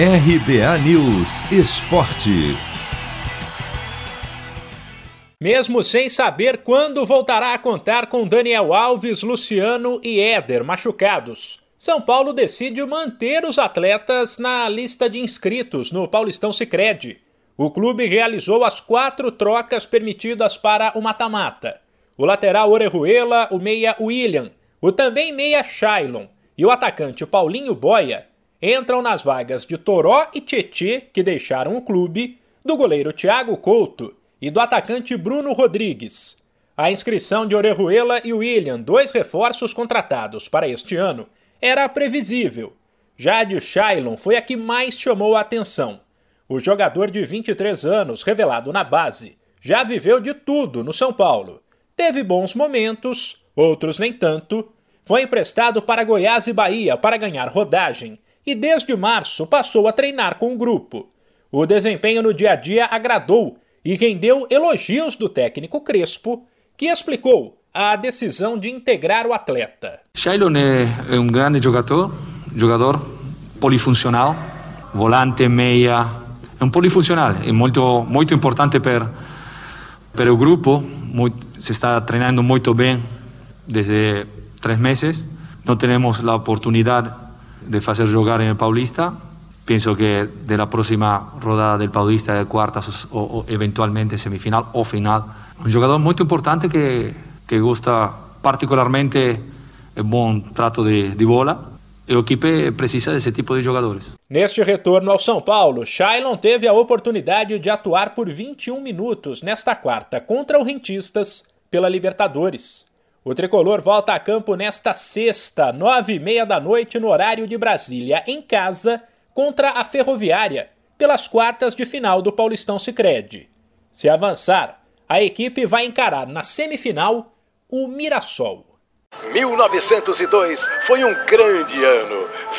RBA News Esporte. Mesmo sem saber quando voltará a contar com Daniel Alves, Luciano e Éder machucados, São Paulo decide manter os atletas na lista de inscritos no Paulistão Sicredi. O clube realizou as quatro trocas permitidas para o mata-mata. O lateral Orejuela, o meia William, o também meia Shailon e o atacante Paulinho Boia entram nas vagas de Toró e Tietê, que deixaram o clube, do goleiro Thiago Couto e do atacante Bruno Rodrigues. A inscrição de Orejuela e William, dois reforços contratados para este ano, era previsível. Já a de Shailon foi a que mais chamou a atenção. O jogador de 23 anos, revelado na base, já viveu de tudo no São Paulo. Teve bons momentos, outros nem tanto. Foi emprestado para Goiás e Bahia para ganhar rodagem e desde março passou a treinar com o grupo. O desempenho no dia a dia agradou e rendeu elogios do técnico Crespo, que explicou a decisão de integrar o atleta. Shailon é um grande jogador, jogador polifuncional, volante, meia, é um polifuncional, é muito muito importante para para o grupo, muito, se está treinando muito bem desde três meses. Não temos a oportunidade de hacer jugar en el Paulista. Pienso que de la próxima rodada del Paulista de cuartas o, o eventualmente semifinal o final, un jugador muy importante que, que gusta particularmente el bom trato de, de bola. O equipe precisa desse tipo de jogadores. Neste retorno ao São Paulo, Shailon teve a oportunidade de atuar por 21 minutos nesta quarta contra o Rentistas pela Libertadores. O tricolor volta a campo nesta sexta, nove e meia da noite, no horário de Brasília, em casa, contra a Ferroviária, pelas quartas de final do Paulistão Sicredi. Se avançar, a equipe vai encarar na semifinal o Mirassol. 1902 foi um grande ano.